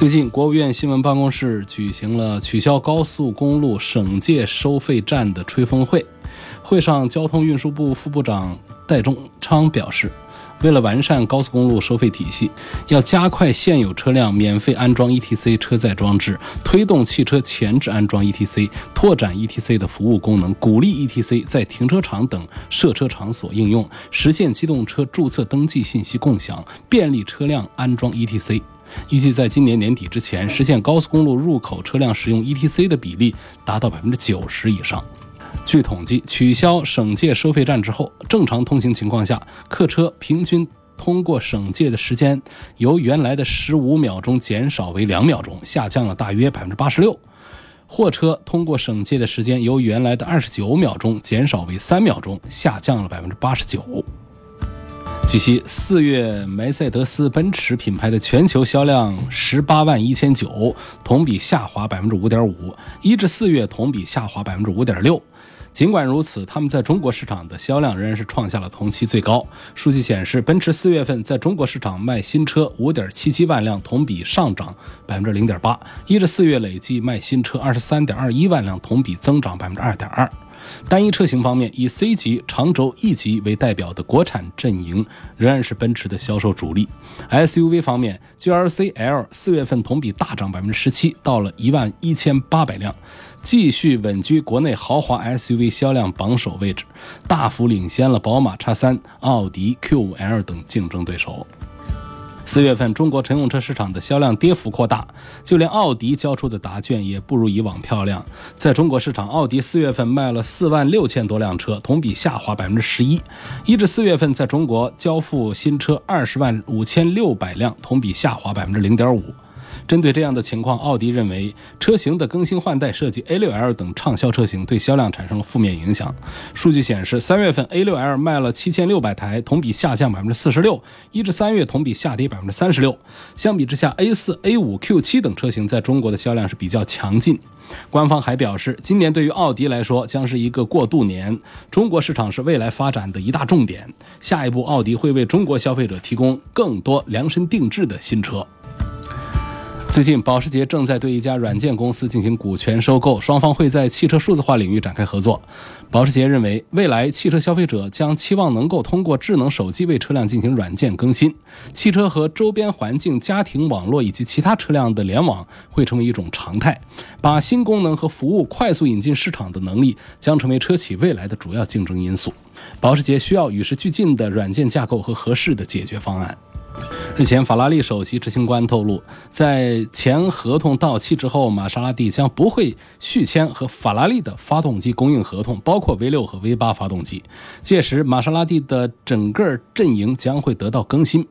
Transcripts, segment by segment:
最近国务院新闻办公室举行了取消高速公路省界收费站的吹风会。会上，交通运输部副部长戴忠昌表示，为了完善高速公路收费体系，要加快现有车辆免费安装 ETC 车载装置，推动汽车前置安装 ETC，拓展 ETC 的服务功能，鼓励 ETC 在停车场等设车场所应用，实现机动车注册登记信息共享，便利车辆安装 ETC。预计在今年年底之前，实现高速公路入口车辆使用 ETC 的比例达到百分之九十以上。据统计，取消省界收费站之后，正常通行情况下，客车平均通过省界的时间由原来的十五秒钟减少为两秒钟，下降了大约百分之八十六；货车通过省界的时间由原来的二十九秒钟减少为三秒钟，下降了百分之八十九。据悉，四月梅赛德斯奔驰品牌的全球销量十八万一千九，同比下滑百分之五点五，一至四月同比下滑百分之五点六。尽管如此，他们在中国市场的销量仍然是创下了同期最高。数据显示，奔驰四月份在中国市场卖新车五点七七万辆，同比上涨百分之零点八，一至四月累计卖新车二十三点二一万辆，同比增长百分之二点二。单一车型方面，以 C 级、长轴 E 级为代表的国产阵营仍然是奔驰的销售主力。SUV 方面，GLC L 四月份同比大涨百分之十七，到了一万一千八百辆，继续稳居国内豪华 SUV 销量榜首位置，大幅领先了宝马 X3、奥迪 Q5L 等竞争对手。四月份，中国乘用车市场的销量跌幅扩大，就连奥迪交出的答卷也不如以往漂亮。在中国市场，奥迪四月份卖了四万六千多辆车，同比下滑百分之十一；一至四月份，在中国交付新车二十万五千六百辆，同比下滑百分之零点五。针对这样的情况，奥迪认为车型的更新换代设计 A6L 等畅销车型对销量产生了负面影响。数据显示，三月份 A6L 卖了七千六百台，同比下降百分之四十六；一至三月同比下跌百分之三十六。相比之下，A4、A5、Q7 等车型在中国的销量是比较强劲。官方还表示，今年对于奥迪来说将是一个过渡年，中国市场是未来发展的一大重点。下一步，奥迪会为中国消费者提供更多量身定制的新车。最近，保时捷正在对一家软件公司进行股权收购，双方会在汽车数字化领域展开合作。保时捷认为，未来汽车消费者将期望能够通过智能手机为车辆进行软件更新，汽车和周边环境、家庭网络以及其他车辆的联网会成为一种常态。把新功能和服务快速引进市场的能力将成为车企未来的主要竞争因素。保时捷需要与时俱进的软件架构和合适的解决方案。日前，法拉利首席执行官透露，在前合同到期之后，玛莎拉蒂将不会续签和法拉利的发动机供应合同，包括 V6 和 V8 发动机。届时，玛莎拉蒂的整个阵营将会得到更新。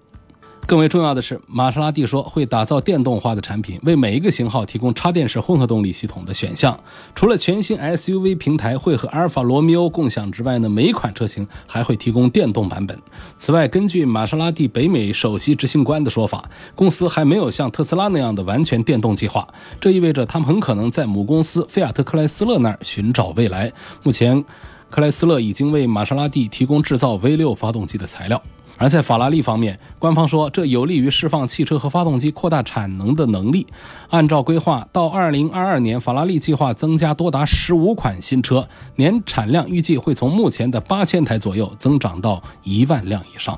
更为重要的是，玛莎拉蒂说会打造电动化的产品，为每一个型号提供插电式混合动力系统的选项。除了全新 SUV 平台会和阿尔法罗密欧共享之外呢，每款车型还会提供电动版本。此外，根据玛莎拉蒂北美首席执行官的说法，公司还没有像特斯拉那样的完全电动计划，这意味着他们很可能在母公司菲亚特克莱斯勒那儿寻找未来。目前，克莱斯勒已经为玛莎拉蒂提供制造 V6 发动机的材料。而在法拉利方面，官方说这有利于释放汽车和发动机扩大产能的能力。按照规划，到二零二二年，法拉利计划增加多达十五款新车，年产量预计会从目前的八千台左右增长到一万辆以上。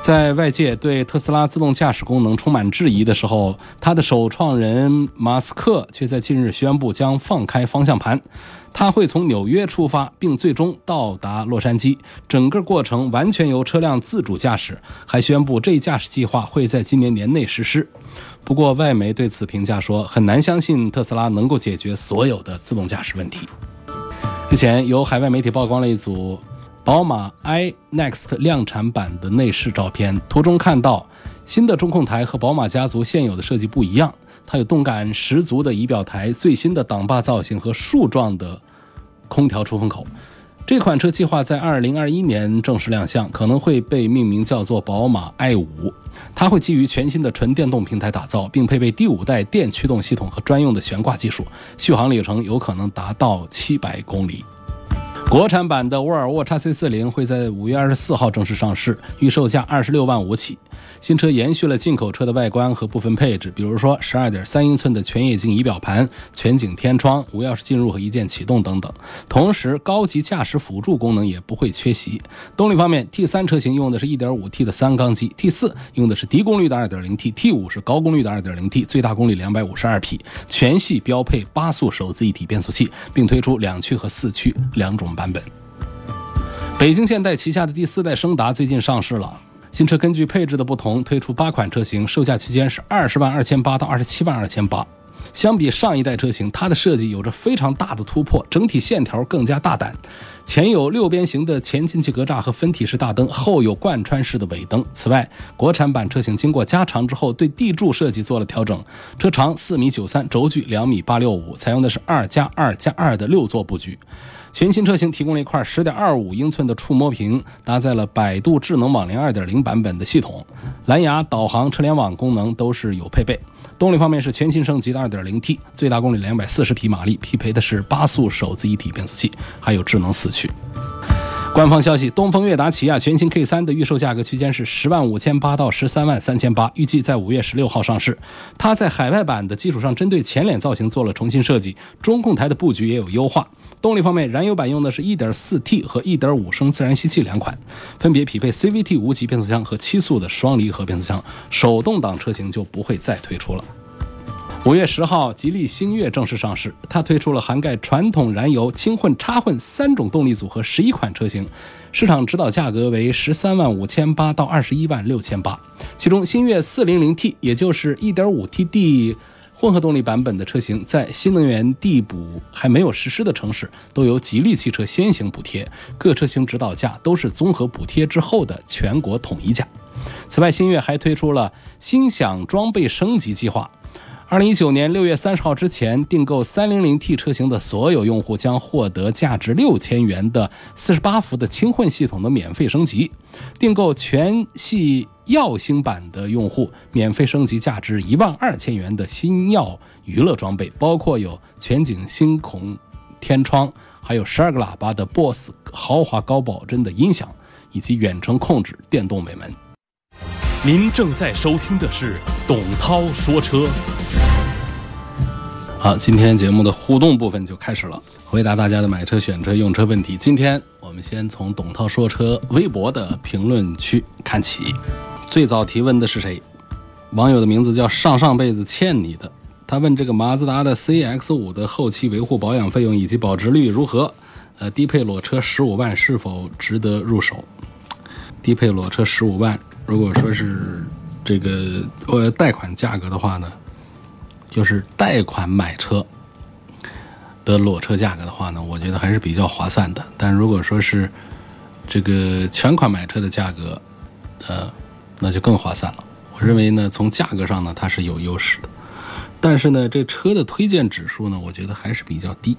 在外界对特斯拉自动驾驶功能充满质疑的时候，它的首创人马斯克却在近日宣布将放开方向盘。他会从纽约出发，并最终到达洛杉矶，整个过程完全由车辆自主驾驶。还宣布这一驾驶计划会在今年年内实施。不过，外媒对此评价说，很难相信特斯拉能够解决所有的自动驾驶问题。日前，有海外媒体曝光了一组宝马 iNext 量产版的内饰照片，图中看到。新的中控台和宝马家族现有的设计不一样，它有动感十足的仪表台、最新的挡把造型和竖状的空调出风口。这款车计划在二零二一年正式亮相，可能会被命名叫做宝马 i 五。它会基于全新的纯电动平台打造，并配备第五代电驱动系统和专用的悬挂技术，续航里程有可能达到七百公里。国产版的沃尔沃 x C 四零会在五月二十四号正式上市，预售价二十六万五起。新车延续了进口车的外观和部分配置，比如说十二点三英寸的全液晶仪表盘、全景天窗、无钥匙进入和一键启动等等。同时，高级驾驶辅助功能也不会缺席。动力方面，T 三车型用的是一点五 T 的三缸机，T 四用的是低功率的二点零 T，T 五是高功率的二点零 T，最大功率两百五十二匹，全系标配八速手自一体变速器，并推出两驱和四驱两种版本。北京现代旗下的第四代升达最近上市了。新车根据配置的不同推出八款车型，售价区间是二十万二千八到二十七万二千八。相比上一代车型，它的设计有着非常大的突破，整体线条更加大胆。前有六边形的前进气格栅和分体式大灯，后有贯穿式的尾灯。此外，国产版车型经过加长之后，对地柱设计做了调整，车长四米九三，轴距两米八六五，采用的是二加二加二的六座布局。全新车型提供了一块十点二五英寸的触摸屏，搭载了百度智能网联二点零版本的系统，蓝牙导航、车联网功能都是有配备。动力方面是全新升级的二点零 T，最大功率两百四十匹马力，匹配的是八速手自一体变速器，还有智能四驱。官方消息：东风悦达起亚全新 K 三的预售价格区间是十万五千八到十三万三千八，预计在五月十六号上市。它在海外版的基础上，针对前脸造型做了重新设计，中控台的布局也有优化。动力方面，燃油版用的是一点四 T 和一点五升自然吸气两款，分别匹配 CVT 无级变速箱和七速的双离合变速箱。手动挡车型就不会再推出了。五月十号，吉利星越正式上市。它推出了涵盖传统燃油、轻混、插混三种动力组合十一款车型，市场指导价格为十三万五千八到二十一万六千八。其中，星越四零零 T，也就是一点五 T D 混合动力版本的车型，在新能源地补还没有实施的城市，都由吉利汽车先行补贴，各车型指导价都是综合补贴之后的全国统一价。此外，星越还推出了心享装备升级计划。二零一九年六月三十号之前订购三零零 T 车型的所有用户将获得价值六千元的四十八伏的轻混系统的免费升级；订购全系耀星版的用户免费升级价值一万二千元的星耀娱乐装备，包括有全景星孔天窗，还有十二个喇叭的 BOSS 豪华高保真的音响，以及远程控制电动尾门。您正在收听的是董涛说车。好，今天节目的互动部分就开始了，回答大家的买车、选车、用车问题。今天我们先从董涛说车微博的评论区看起。最早提问的是谁？网友的名字叫上上辈子欠你的。他问这个马自达的 CX 五的后期维护保养费用以及保值率如何？呃，低配裸车十五万是否值得入手？低配裸车十五万。如果说是这个呃贷款价格的话呢，就是贷款买车的裸车价格的话呢，我觉得还是比较划算的。但如果说是这个全款买车的价格，呃，那就更划算了。我认为呢，从价格上呢，它是有优势的。但是呢，这车的推荐指数呢，我觉得还是比较低，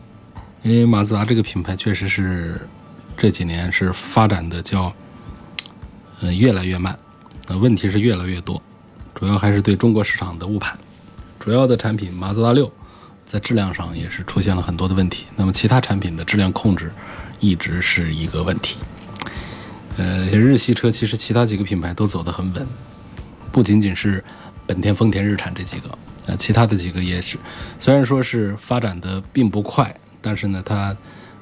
因为马自达这个品牌确实是这几年是发展的叫嗯越来越慢。问题是越来越多，主要还是对中国市场的误判。主要的产品马自达六在质量上也是出现了很多的问题。那么其他产品的质量控制一直是一个问题。呃，日系车其实其他几个品牌都走得很稳，不仅仅是本田、丰田、日产这几个，呃，其他的几个也是。虽然说是发展的并不快，但是呢，它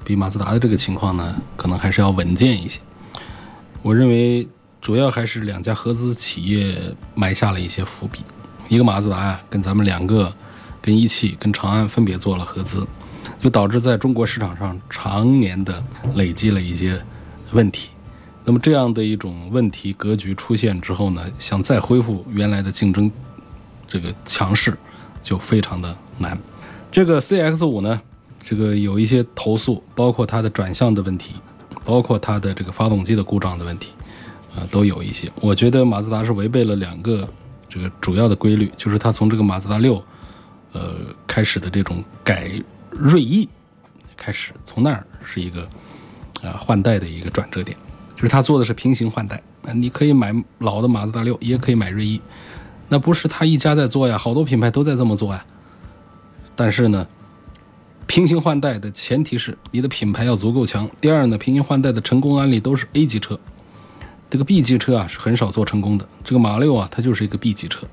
比马自达的这个情况呢，可能还是要稳健一些。我认为。主要还是两家合资企业埋下了一些伏笔，一个马自达啊，跟咱们两个，跟一汽、跟长安分别做了合资，就导致在中国市场上常年的累积了一些问题。那么这样的一种问题格局出现之后呢，想再恢复原来的竞争这个强势，就非常的难。这个 CX 五呢，这个有一些投诉，包括它的转向的问题，包括它的这个发动机的故障的问题。啊，都有一些。我觉得马自达是违背了两个这个主要的规律，就是它从这个马自达六，呃开始的这种改锐意开始，从那儿是一个啊换代的一个转折点，就是它做的是平行换代啊，你可以买老的马自达六，也可以买锐意，那不是他一家在做呀，好多品牌都在这么做呀。但是呢，平行换代的前提是你的品牌要足够强。第二呢，平行换代的成功案例都是 A 级车，这个 B 级车啊是很少做成功的。这个马六啊，它就是一个 B 级车。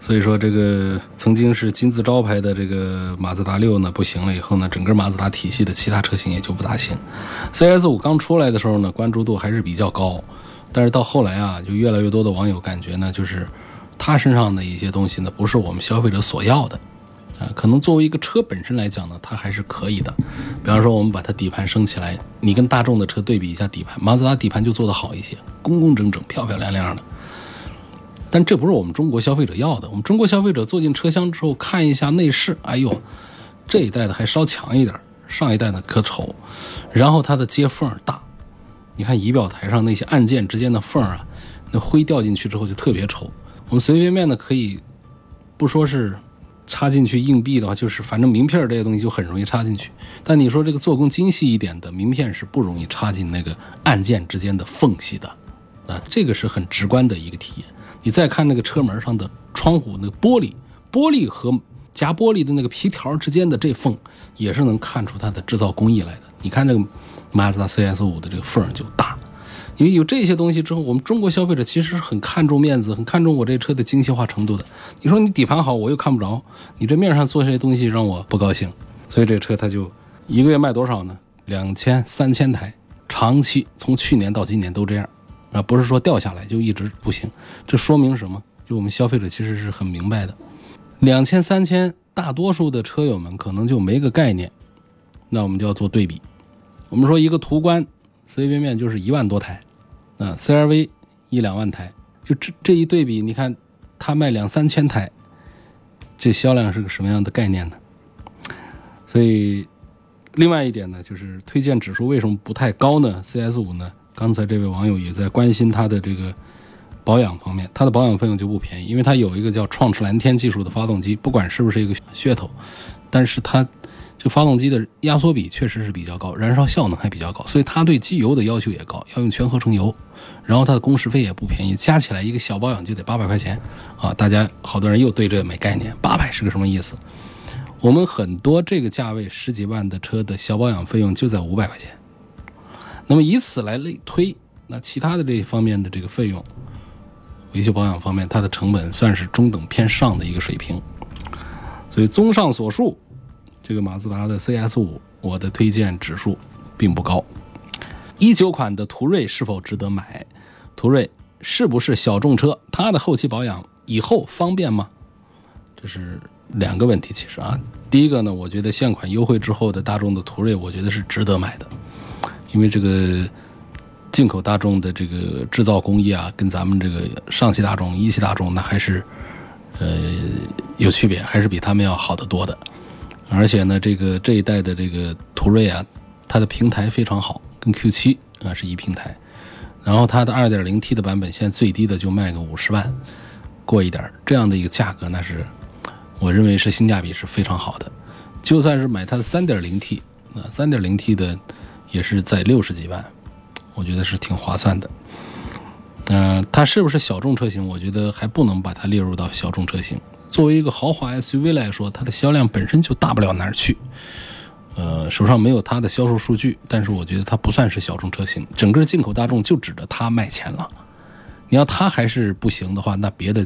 所以说，这个曾经是金字招牌的这个马自达六呢不行了以后呢，整个马自达体系的其他车型也就不大行。CS 五刚出来的时候呢，关注度还是比较高，但是到后来啊，就越来越多的网友感觉呢，就是它身上的一些东西呢，不是我们消费者所要的。啊，可能作为一个车本身来讲呢，它还是可以的。比方说，我们把它底盘升起来，你跟大众的车对比一下底盘，马自达底盘就做得好一些，工工整整、漂漂亮亮的。但这不是我们中国消费者要的。我们中国消费者坐进车厢之后看一下内饰，哎呦，这一代的还稍强一点，上一代的可丑。然后它的接缝大，你看仪表台上那些按键之间的缝啊，那灰掉进去之后就特别丑。我们随随便便的可以，不说是。插进去硬币的话，就是反正名片这些东西就很容易插进去。但你说这个做工精细一点的名片是不容易插进那个按键之间的缝隙的，啊，这个是很直观的一个体验。你再看那个车门上的窗户那个玻璃，玻璃和夹玻璃的那个皮条之间的这缝，也是能看出它的制造工艺来的。你看这个马自达 CS 五的这个缝就大。因为有这些东西之后，我们中国消费者其实是很看重面子，很看重我这车的精细化程度的。你说你底盘好，我又看不着，你这面上做这些东西让我不高兴，所以这车它就一个月卖多少呢？两千、三千台，长期从去年到今年都这样，啊，不是说掉下来就一直不行。这说明什么？就我们消费者其实是很明白的，两千、三千，大多数的车友们可能就没个概念。那我们就要做对比，我们说一个途观，随随便便就是一万多台。啊，CRV 一两万台，就这这一对比，你看它卖两三千台，这销量是个什么样的概念呢？所以，另外一点呢，就是推荐指数为什么不太高呢？CS 五呢？刚才这位网友也在关心它的这个保养方面，它的保养费用就不便宜，因为它有一个叫创驰蓝天技术的发动机，不管是不是一个噱头，但是它。这发动机的压缩比确实是比较高，燃烧效能还比较高，所以它对机油的要求也高，要用全合成油。然后它的工时费也不便宜，加起来一个小保养就得八百块钱啊！大家好多人又对这没概念，八百是个什么意思？我们很多这个价位十几万的车的小保养费用就在五百块钱。那么以此来类推，那其他的这一方面的这个费用，维修保养方面，它的成本算是中等偏上的一个水平。所以综上所述。这个马自达的 CS 五，我的推荐指数并不高。一九款的途锐是否值得买？途锐是不是小众车？它的后期保养以后方便吗？这是两个问题。其实啊，第一个呢，我觉得现款优惠之后的大众的途锐，我觉得是值得买的，因为这个进口大众的这个制造工艺啊，跟咱们这个上汽大众、一汽大众那还是呃有区别，还是比他们要好得多的。而且呢，这个这一代的这个途锐啊，它的平台非常好，跟 Q7 啊是一平台。然后它的 2.0T 的版本现在最低的就卖个五十万，过一点这样的一个价格，那是我认为是性价比是非常好的。就算是买它的 3.0T 啊，3.0T 的也是在六十几万，我觉得是挺划算的。嗯，它是不是小众车型？我觉得还不能把它列入到小众车型。作为一个豪华 SUV 来说，它的销量本身就大不了哪儿去。呃，手上没有它的销售数据，但是我觉得它不算是小众车型。整个进口大众就指着它卖钱了。你要它还是不行的话，那别的，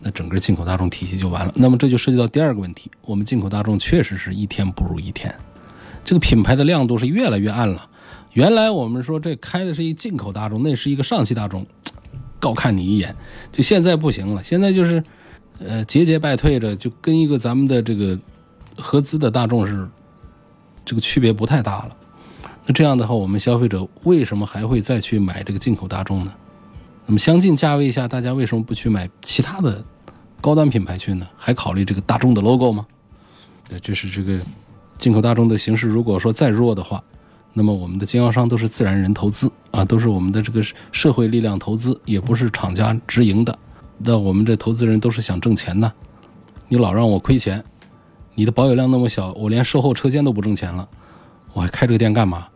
那整个进口大众体系就完了。那么这就涉及到第二个问题：我们进口大众确实是一天不如一天，这个品牌的亮度是越来越暗了。原来我们说这开的是一进口大众，那是一个上汽大众，高看你一眼。就现在不行了，现在就是。呃，节节败退着，就跟一个咱们的这个合资的大众是这个区别不太大了。那这样的话，我们消费者为什么还会再去买这个进口大众呢？那么相近价位下，大家为什么不去买其他的高端品牌去呢？还考虑这个大众的 logo 吗？对，就是这个进口大众的形势，如果说再弱的话，那么我们的经销商都是自然人投资啊，都是我们的这个社会力量投资，也不是厂家直营的。那我们这投资人都是想挣钱的，你老让我亏钱，你的保有量那么小，我连售后车间都不挣钱了，我还开这个店干嘛？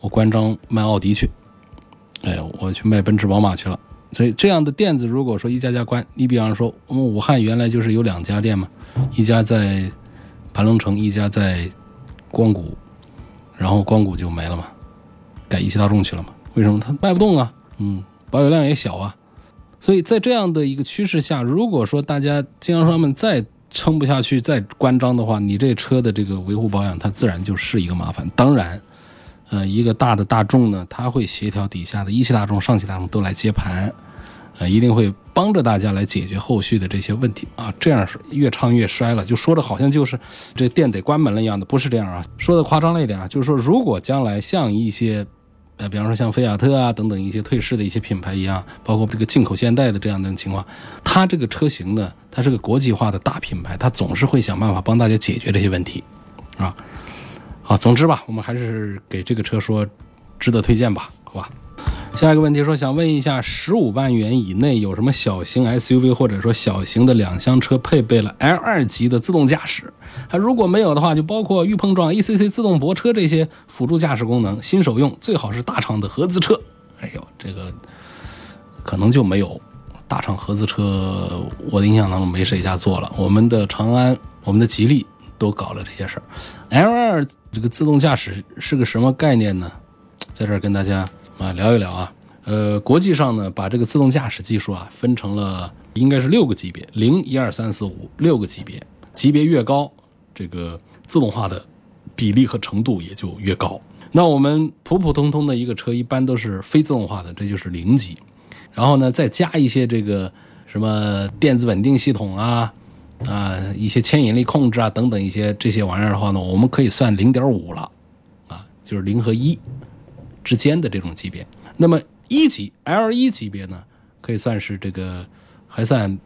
我关张卖奥迪去，哎，我去卖奔驰宝马去了。所以这样的店子，如果说一家家关，你比方说，我们武汉原来就是有两家店嘛，一家在盘龙城，一家在光谷，然后光谷就没了嘛，改一汽大众去了嘛？为什么？它卖不动啊，嗯，保有量也小啊。所以在这样的一个趋势下，如果说大家经销商们再撑不下去，再关张的话，你这车的这个维护保养，它自然就是一个麻烦。当然。呃，一个大的大众呢，他会协调底下的一汽大众、上汽大众都来接盘，呃，一定会帮着大家来解决后续的这些问题啊。这样是越唱越衰了，就说的好像就是这店得关门了一样的，不是这样啊。说的夸张了一点啊，就是说如果将来像一些，呃，比方说像菲亚特啊等等一些退市的一些品牌一样，包括这个进口现代的这样的情况，它这个车型呢，它是个国际化的大品牌，它总是会想办法帮大家解决这些问题，啊。好，总之吧，我们还是给这个车说值得推荐吧，好吧。下一个问题说，想问一下，十五万元以内有什么小型 SUV 或者说小型的两厢车配备了 L2 级的自动驾驶？啊，如果没有的话，就包括预碰撞、ECC 自动泊车这些辅助驾驶功能，新手用，最好是大厂的合资车。哎呦，这个可能就没有大厂合资车，我的印象当中没谁家做了。我们的长安、我们的吉利都搞了这些事儿。L2 这个自动驾驶是个什么概念呢？在这儿跟大家啊聊一聊啊。呃，国际上呢，把这个自动驾驶技术啊分成了应该是六个级别，零、一、二、三、四、五六个级别，级别越高，这个自动化的比例和程度也就越高。那我们普普通通的一个车，一般都是非自动化的，这就是零级。然后呢，再加一些这个什么电子稳定系统啊。啊，一些牵引力控制啊，等等一些这些玩意儿的话呢，我们可以算零点五了，啊，就是零和一之间的这种级别。那么一级 L 一级别呢，可以算是这个还算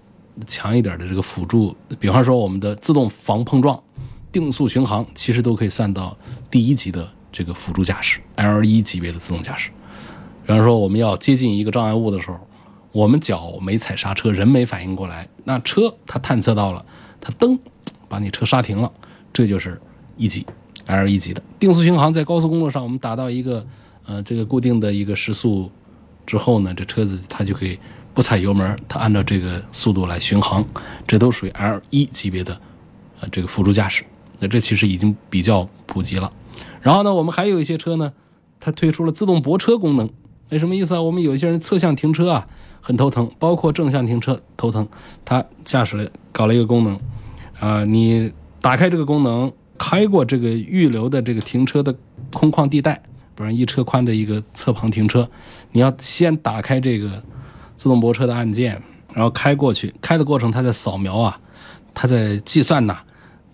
强一点的这个辅助，比方说我们的自动防碰撞、定速巡航，其实都可以算到第一级的这个辅助驾驶 L 一级别的自动驾驶。比方说我们要接近一个障碍物的时候。我们脚没踩刹车，人没反应过来，那车它探测到了，它噔，把你车刹停了，这就是一级，L 一级的定速巡航。在高速公路上，我们达到一个呃这个固定的一个时速之后呢，这车子它就可以不踩油门，它按照这个速度来巡航，这都属于 L 一级别的呃这个辅助驾驶。那这其实已经比较普及了。然后呢，我们还有一些车呢，它推出了自动泊车功能。那什么意思啊？我们有一些人侧向停车啊，很头疼，包括正向停车头疼。他驾驶了搞了一个功能，啊，你打开这个功能，开过这个预留的这个停车的空旷地带，不然一车宽的一个侧旁停车，你要先打开这个自动泊车的按键，然后开过去，开的过程它在扫描啊，它在计算呐，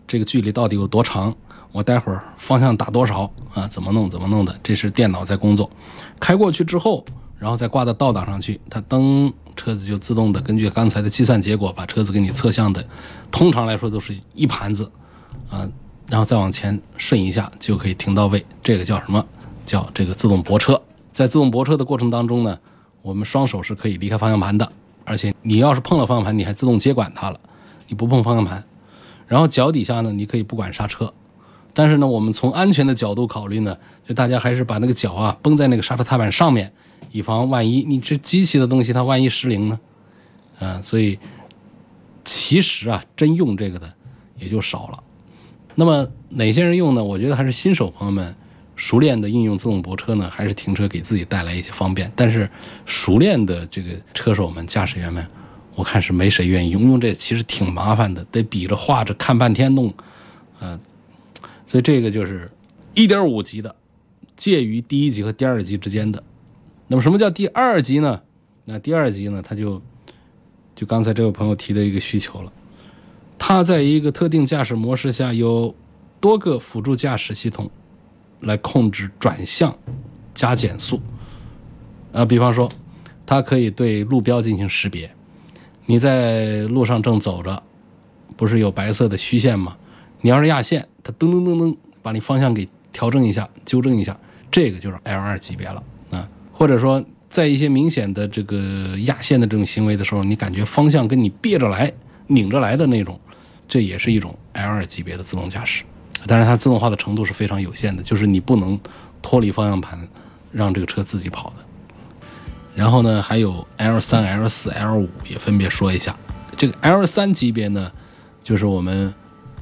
这个距离到底有多长。我待会儿方向打多少啊？怎么弄？怎么弄的？这是电脑在工作。开过去之后，然后再挂到倒档上去，它噔，车子就自动的根据刚才的计算结果，把车子给你侧向的。通常来说都是一盘子，啊，然后再往前顺一下就可以停到位。这个叫什么？叫这个自动泊车。在自动泊车的过程当中呢，我们双手是可以离开方向盘的，而且你要是碰了方向盘，你还自动接管它了。你不碰方向盘，然后脚底下呢，你可以不管刹车。但是呢，我们从安全的角度考虑呢，就大家还是把那个脚啊绷在那个刹车踏板上面，以防万一你这机器的东西它万一失灵呢，啊，所以其实啊，真用这个的也就少了。那么哪些人用呢？我觉得还是新手朋友们熟练的应用自动泊车呢，还是停车给自己带来一些方便。但是熟练的这个车手们、驾驶员们，我看是没谁愿意用，用这其实挺麻烦的，得比着画着看半天弄，呃。所以这个就是一点五级的，介于第一级和第二级之间的。那么什么叫第二级呢？那第二级呢，它就就刚才这位朋友提的一个需求了。它在一个特定驾驶模式下，有多个辅助驾驶系统来控制转向、加减速。啊，比方说，它可以对路标进行识别。你在路上正走着，不是有白色的虚线吗？你要是压线，它噔噔噔噔把你方向给调整一下、纠正一下，这个就是 L 二级别了啊。或者说，在一些明显的这个压线的这种行为的时候，你感觉方向跟你别着来、拧着来的那种，这也是一种 L 二级别的自动驾驶。但是它自动化的程度是非常有限的，就是你不能脱离方向盘，让这个车自己跑的。然后呢，还有 L 三、L 四、L 五也分别说一下。这个 L 三级别呢，就是我们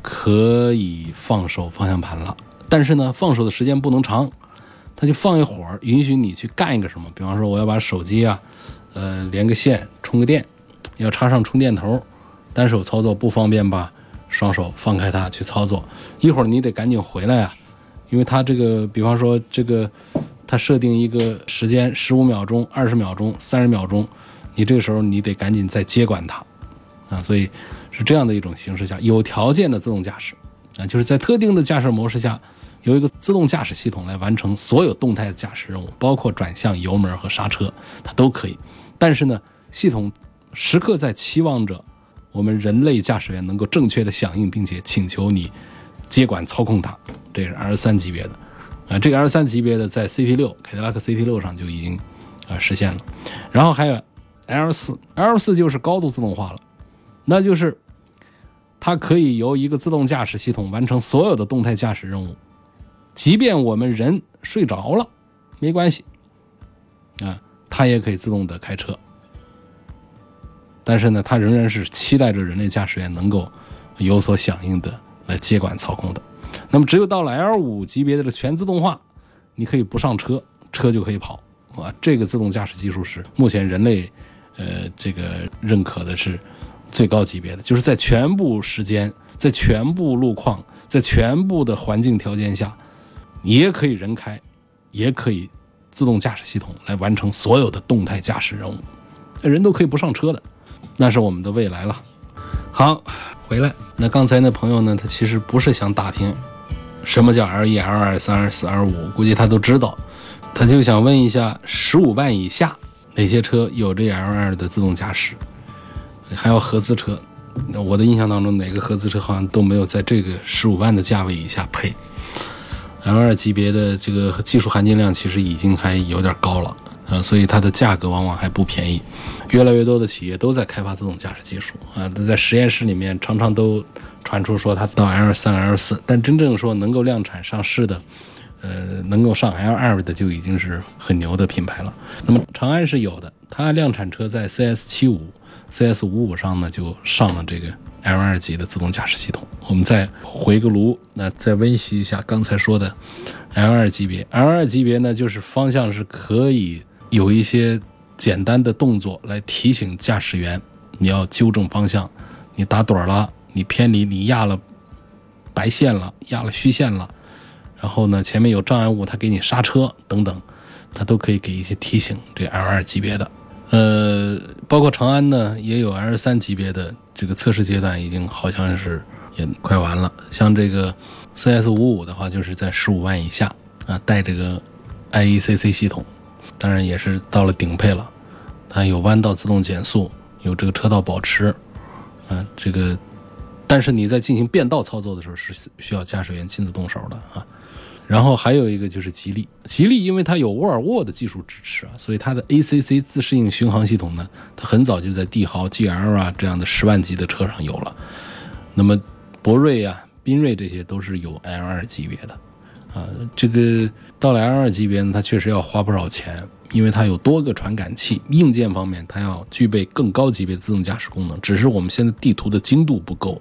可以放手方向盘了，但是呢，放手的时间不能长，它就放一会儿，允许你去干一个什么。比方说，我要把手机啊，呃，连个线，充个电，要插上充电头，单手操作不方便吧？双手放开它去操作，一会儿你得赶紧回来啊，因为它这个，比方说这个，它设定一个时间，十五秒钟、二十秒钟、三十秒钟，你这个时候你得赶紧再接管它，啊，所以是这样的一种形式下，有条件的自动驾驶啊，就是在特定的驾驶模式下，有一个自动驾驶系统来完成所有动态的驾驶任务，包括转向、油门和刹车，它都可以。但是呢，系统时刻在期望着。我们人类驾驶员能够正确的响应，并且请求你接管操控它，这是 L 三级别的啊。这个 L 三级别的在 CT 六凯迪拉克 CT 六上就已经啊实现了。然后还有 L 四，L 四就是高度自动化了，那就是它可以由一个自动驾驶系统完成所有的动态驾驶任务，即便我们人睡着了没关系啊，它也可以自动的开车。但是呢，它仍然是期待着人类驾驶员能够有所响应的来接管操控的。那么，只有到了 L 五级别的全自动化，你可以不上车，车就可以跑啊。这个自动驾驶技术是目前人类呃这个认可的是最高级别的，就是在全部时间、在全部路况、在全部的环境条件下，你也可以人开，也可以自动驾驶系统来完成所有的动态驾驶任务，人都可以不上车的。那是我们的未来了。好，回来。那刚才那朋友呢？他其实不是想打听什么叫 L 一、L 二、三、二四、L 五，估计他都知道。他就想问一下，十五万以下哪些车有这 L 二的自动驾驶？还有合资车？我的印象当中，哪个合资车好像都没有在这个十五万的价位以下配 L 二级别的这个技术含金量，其实已经还有点高了。呃，所以它的价格往往还不便宜。越来越多的企业都在开发自动驾驶技术啊，在实验室里面常常都传出说它到 L 三、L 四，但真正说能够量产上市的，呃，能够上 L 二的就已经是很牛的品牌了。那么长安是有的，它量产车在 CS 七五、CS 五五上呢就上了这个 L 二级的自动驾驶系统。我们再回个炉，那再温习一下刚才说的 L 二级别。L 二级别呢，就是方向是可以。有一些简单的动作来提醒驾驶员，你要纠正方向，你打盹了，你偏离，你压了白线了，压了虚线了，然后呢，前面有障碍物，它给你刹车等等，它都可以给一些提醒。这 L 二级别的，呃，包括长安呢，也有 L 三级别的这个测试阶段，已经好像是也快完了。像这个 CS 五五的话，就是在十五万以下啊，带这个 IECC 系统。当然也是到了顶配了，它有弯道自动减速，有这个车道保持，啊，这个，但是你在进行变道操作的时候是需要驾驶员亲自动手的啊。然后还有一个就是吉利，吉利因为它有沃尔沃的技术支持啊，所以它的 ACC 自适应巡航系统呢，它很早就在帝豪、GL 啊这样的十万级的车上有了。那么博瑞啊、缤瑞这些都是有 L2 级别的。啊，这个到了 L 二级别呢，它确实要花不少钱，因为它有多个传感器，硬件方面它要具备更高级别自动驾驶功能。只是我们现在地图的精度不够，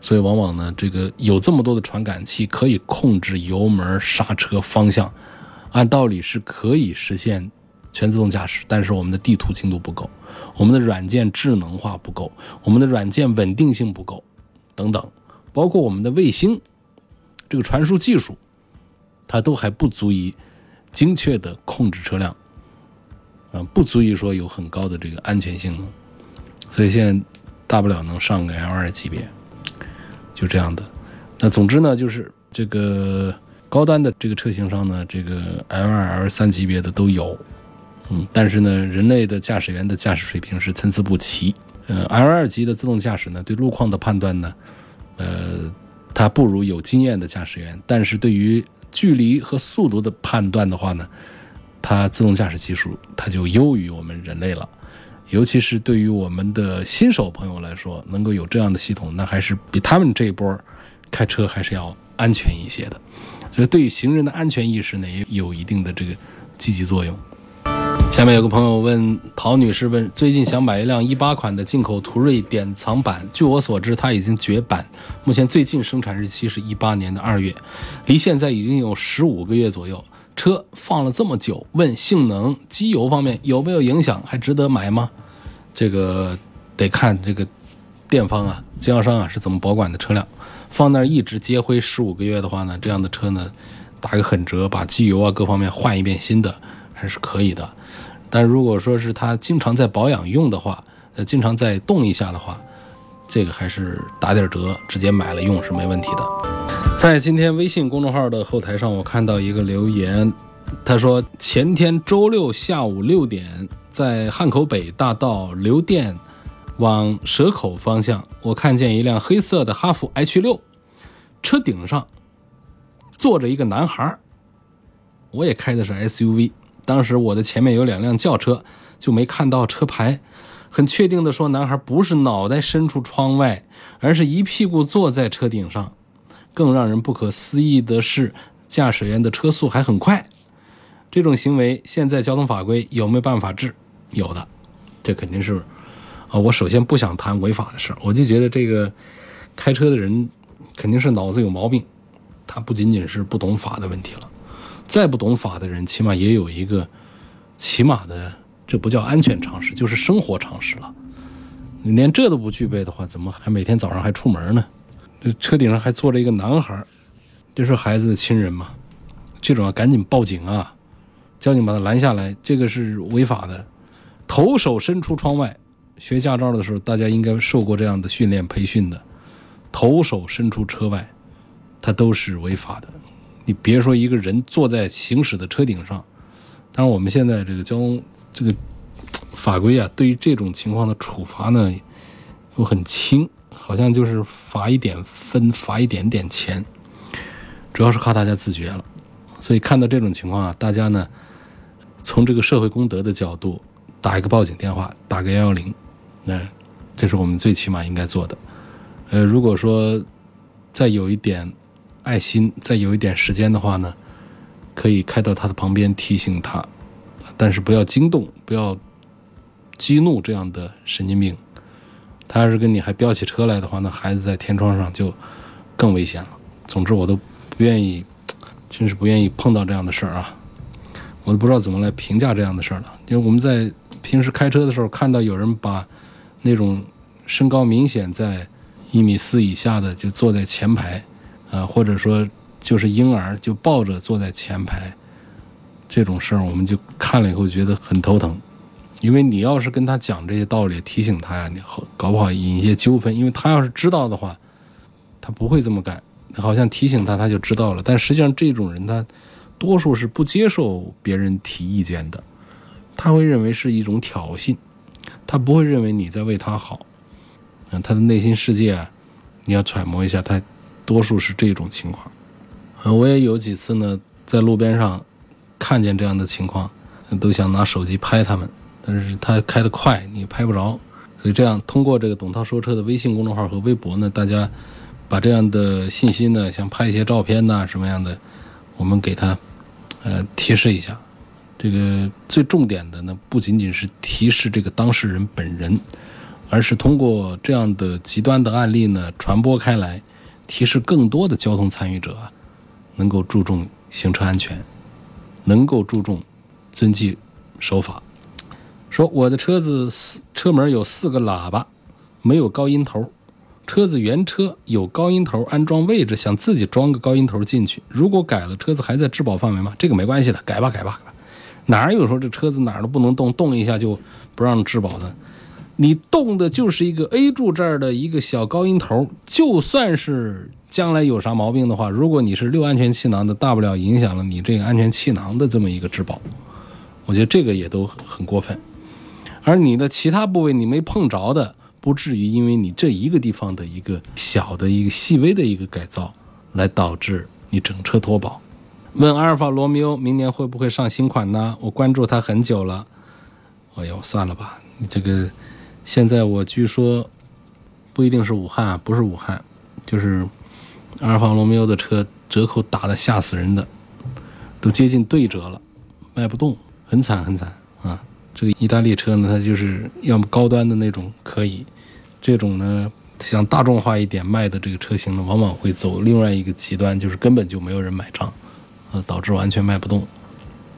所以往往呢，这个有这么多的传感器可以控制油门、刹车、方向，按道理是可以实现全自动驾驶，但是我们的地图精度不够，我们的软件智能化不够，我们的软件稳定性不够，等等，包括我们的卫星这个传输技术。它都还不足以精确的控制车辆，啊，不足以说有很高的这个安全性能，所以现在大不了能上个 L 二级别，就这样的。那总之呢，就是这个高端的这个车型上呢，这个 L 二、L 三级别的都有，嗯，但是呢，人类的驾驶员的驾驶水平是参差不齐。呃，L 二级的自动驾驶呢，对路况的判断呢，呃，它不如有经验的驾驶员，但是对于距离和速度的判断的话呢，它自动驾驶技术它就优于我们人类了。尤其是对于我们的新手朋友来说，能够有这样的系统，那还是比他们这一波开车还是要安全一些的。所以，对于行人的安全意识呢，也有一定的这个积极作用。下面有个朋友问陶女士问，最近想买一辆一八款的进口途锐典藏版，据我所知，它已经绝版，目前最近生产日期是一八年的二月，离现在已经有十五个月左右。车放了这么久，问性能、机油方面有没有影响，还值得买吗？这个得看这个店方啊、经销商啊是怎么保管的车辆。放那儿一直接灰十五个月的话呢，这样的车呢，打个狠折，把机油啊各方面换一遍新的还是可以的。但如果说是他经常在保养用的话，呃，经常在动一下的话，这个还是打点折，直接买了用是没问题的。在今天微信公众号的后台上，我看到一个留言，他说前天周六下午六点，在汉口北大道刘店往蛇口方向，我看见一辆黑色的哈弗 H 六，车顶上坐着一个男孩，我也开的是 SUV。当时我的前面有两辆轿车，就没看到车牌。很确定的说，男孩不是脑袋伸出窗外，而是一屁股坐在车顶上。更让人不可思议的是，驾驶员的车速还很快。这种行为现在交通法规有没有办法治？有的，这肯定是。啊，我首先不想谈违法的事，我就觉得这个开车的人肯定是脑子有毛病，他不仅仅是不懂法的问题了。再不懂法的人，起码也有一个起码的，这不叫安全常识，就是生活常识了。你连这都不具备的话，怎么还每天早上还出门呢？这车顶上还坐着一个男孩，这是孩子的亲人吗？这种啊，赶紧报警啊！交警把他拦下来，这个是违法的。头手伸出窗外，学驾照的时候，大家应该受过这样的训练培训的。头手伸出车外，他都是违法的。你别说一个人坐在行驶的车顶上，当然我们现在这个交通这个法规啊，对于这种情况的处罚呢又很轻，好像就是罚一点分，罚一点点钱，主要是靠大家自觉了。所以看到这种情况啊，大家呢从这个社会公德的角度，打一个报警电话，打个幺幺零，那这是我们最起码应该做的。呃，如果说再有一点。爱心，再有一点时间的话呢，可以开到他的旁边提醒他，但是不要惊动，不要激怒这样的神经病。他要是跟你还飙起车来的话，那孩子在天窗上就更危险了。总之，我都不愿意，真是不愿意碰到这样的事儿啊！我都不知道怎么来评价这样的事儿了。因为我们在平时开车的时候，看到有人把那种身高明显在一米四以下的就坐在前排。啊，或者说就是婴儿就抱着坐在前排，这种事儿我们就看了以后觉得很头疼，因为你要是跟他讲这些道理，提醒他呀，你好搞不好引一些纠纷，因为他要是知道的话，他不会这么干，好像提醒他他就知道了，但实际上这种人他多数是不接受别人提意见的，他会认为是一种挑衅，他不会认为你在为他好，嗯，他的内心世界啊，你要揣摩一下他。多数是这种情况，呃，我也有几次呢，在路边上看见这样的情况，都想拿手机拍他们，但是他开得快，你拍不着，所以这样通过这个董涛说车的微信公众号和微博呢，大家把这样的信息呢，想拍一些照片呐什么样的，我们给他呃提示一下。这个最重点的呢，不仅仅是提示这个当事人本人，而是通过这样的极端的案例呢传播开来。提示更多的交通参与者，能够注重行车安全，能够注重遵纪守法。说我的车子四车门有四个喇叭，没有高音头。车子原车有高音头安装位置，想自己装个高音头进去。如果改了，车子还在质保范围吗？这个没关系的，改吧改吧。哪有说这车子哪儿都不能动，动一下就不让质保的？你动的就是一个 A 柱这儿的一个小高音头，就算是将来有啥毛病的话，如果你是六安全气囊的，大不了影响了你这个安全气囊的这么一个质保，我觉得这个也都很过分。而你的其他部位你没碰着的，不至于因为你这一个地方的一个小的一个细微的一个改造，来导致你整车脱保。问阿尔法罗密欧明年会不会上新款呢？我关注它很久了。哎呦，算了吧，你这个现在我据说不一定是武汉，啊不是武汉，就是阿尔法罗密欧的车折扣打的吓死人的，都接近对折了，卖不动，很惨很惨啊！这个意大利车呢，它就是要么高端的那种可以，这种呢想大众化一点卖的这个车型呢，往往会走另外一个极端，就是根本就没有人买账。呃，导致完全卖不动。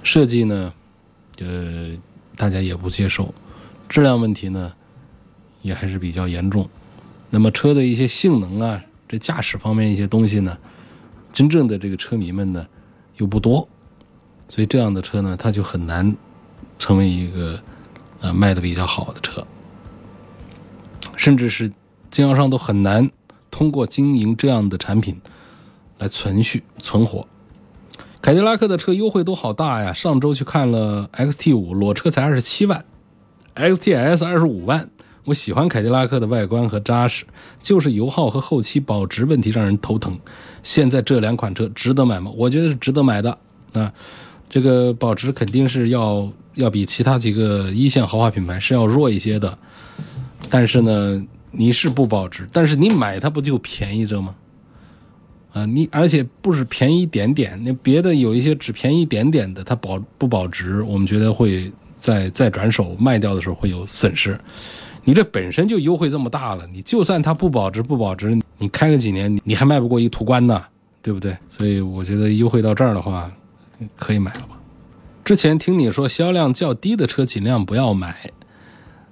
设计呢，呃，大家也不接受。质量问题呢，也还是比较严重。那么车的一些性能啊，这驾驶方面一些东西呢，真正的这个车迷们呢又不多，所以这样的车呢，它就很难成为一个呃卖的比较好的车，甚至是经销商都很难通过经营这样的产品来存续存活。凯迪拉克的车优惠都好大呀！上周去看了 XT 五，裸车才二十七万，XTS 二十五万。我喜欢凯迪拉克的外观和扎实，就是油耗和后期保值问题让人头疼。现在这两款车值得买吗？我觉得是值得买的啊！这个保值肯定是要要比其他几个一线豪华品牌是要弱一些的，但是呢，你是不保值，但是你买它不就便宜着吗？啊，你而且不是便宜一点点，那别的有一些只便宜一点点的，它保不保值？我们觉得会在再转手卖掉的时候会有损失。你这本身就优惠这么大了，你就算它不保值不保值，你开个几年，你还卖不过一途观呢，对不对？所以我觉得优惠到这儿的话，可以买了吧。之前听你说销量较低的车尽量不要买，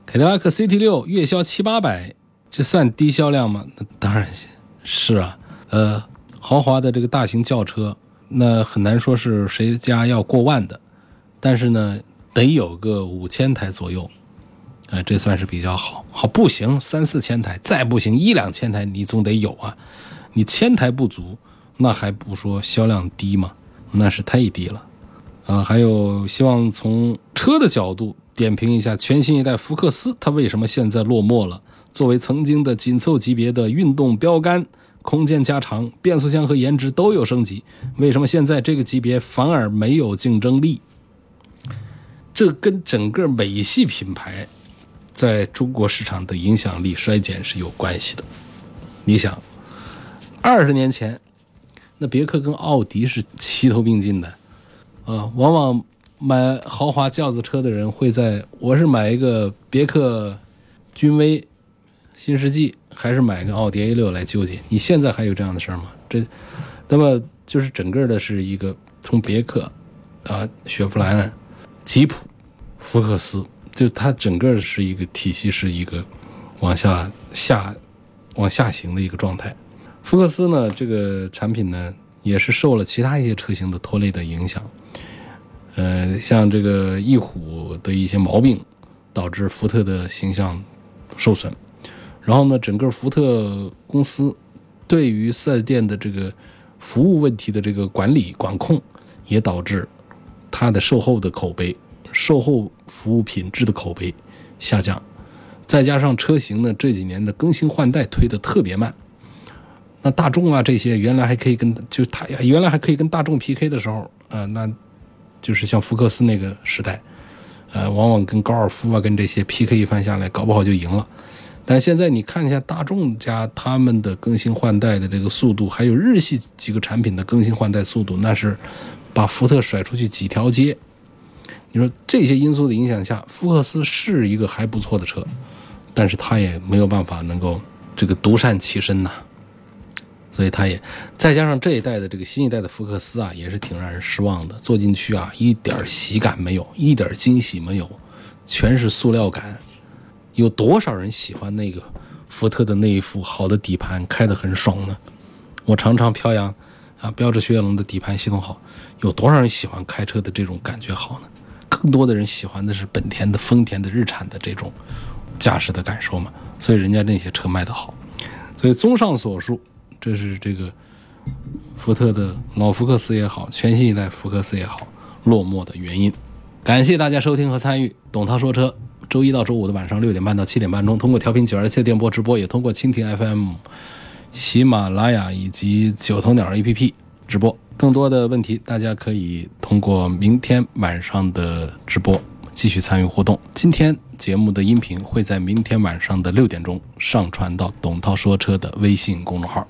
凯迪拉克 CT 六月销七八百，这算低销量吗？那当然是啊，呃。豪华的这个大型轿车，那很难说是谁家要过万的，但是呢，得有个五千台左右，呃，这算是比较好。好不行，三四千台，再不行一两千台，你总得有啊。你千台不足，那还不说销量低吗？那是太低了。啊，还有希望从车的角度点评一下全新一代福克斯，它为什么现在落寞了？作为曾经的紧凑级别的运动标杆。空间加长，变速箱和颜值都有升级，为什么现在这个级别反而没有竞争力？这跟整个美系品牌在中国市场的影响力衰减是有关系的。你想，二十年前，那别克跟奥迪是齐头并进的，啊，往往买豪华轿子车的人会在我是买一个别克君威新世纪。还是买个奥迪 A 六来纠结？你现在还有这样的事儿吗？这，那么就是整个的是一个从别克，啊，雪佛兰、吉普、福克斯，就它整个是一个体系，是一个往下下往下行的一个状态。福克斯呢，这个产品呢，也是受了其他一些车型的拖累的影响。呃，像这个翼虎的一些毛病，导致福特的形象受损。然后呢，整个福特公司对于四 S 店的这个服务问题的这个管理管控，也导致它的售后的口碑、售后服务品质的口碑下降。再加上车型呢这几年的更新换代推的特别慢，那大众啊这些原来还可以跟就它原来还可以跟大众 PK 的时候，呃，那就是像福克斯那个时代，呃，往往跟高尔夫啊跟这些 PK 一番下来，搞不好就赢了。但现在你看一下大众家他们的更新换代的这个速度，还有日系几个产品的更新换代速度，那是把福特甩出去几条街。你说这些因素的影响下，福克斯是一个还不错的车，但是它也没有办法能够这个独善其身呐。所以它也再加上这一代的这个新一代的福克斯啊，也是挺让人失望的。坐进去啊，一点喜感没有，一点惊喜没有，全是塑料感。有多少人喜欢那个福特的那一副好的底盘，开得很爽呢？我常常飘扬啊，标致雪铁龙的底盘系统好，有多少人喜欢开车的这种感觉好呢？更多的人喜欢的是本田的、丰田的、日产的这种驾驶的感受嘛。所以人家那些车卖得好。所以综上所述，这是这个福特的老福克斯也好，全新一代福克斯也好，落寞的原因。感谢大家收听和参与，董涛说车。周一到周五的晚上六点半到七点半钟，通过调频九二七电波直播，也通过蜻蜓 FM、喜马拉雅以及九头鸟 APP 直播。更多的问题，大家可以通过明天晚上的直播继续参与互动。今天节目的音频会在明天晚上的六点钟上传到董涛说车的微信公众号。